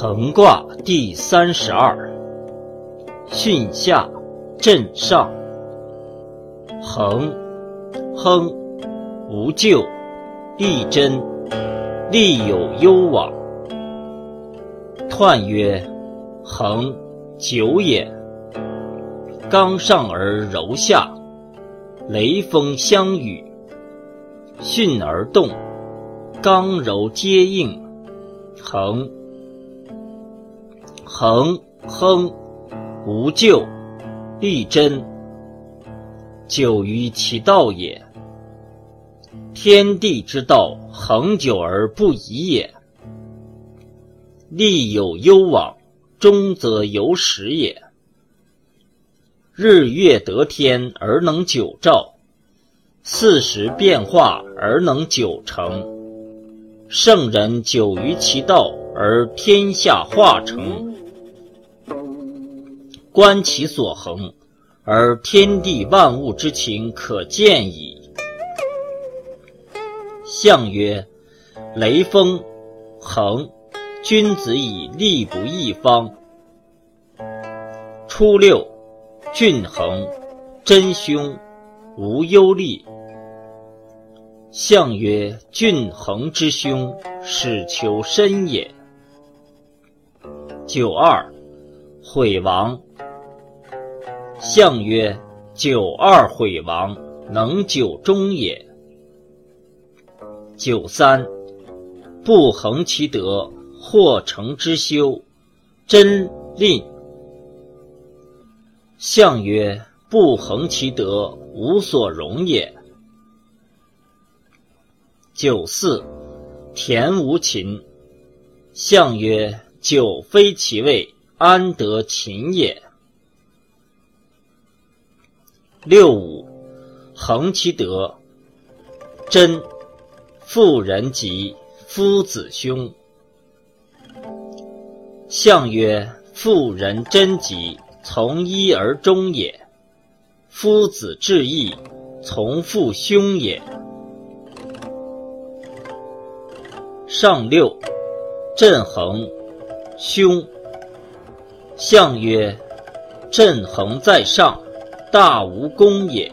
横卦第三十二，巽下，震上。横，亨，无咎，利贞，利有攸往。彖曰：恒，久也。刚上而柔下，雷风相与。巽而动，刚柔接应。恒。恒亨，无咎，利贞，久于其道也。天地之道，恒久而不移也。利有攸往，终则有始也。日月得天而能久照，四时变化而能久成。圣人久于其道，而天下化成。观其所恒，而天地万物之情可见矣。象曰：雷风，恒。君子以立不异方。初六，巽恒，真凶，无忧虑。象曰：巽恒之凶，始求深也。九二，毁亡。象曰：九二毁亡，能久终也。九三，不恒其德，或成之修，真吝。象曰：不恒其德，无所容也。九四，田无禽。象曰：久非其位，安得禽也？六五，恒其德，贞，妇人吉，夫子凶。象曰：妇人贞吉，从一而终也；夫子至义，从父兄也。上六，震恒，凶。象曰：震恒在上。大无功也。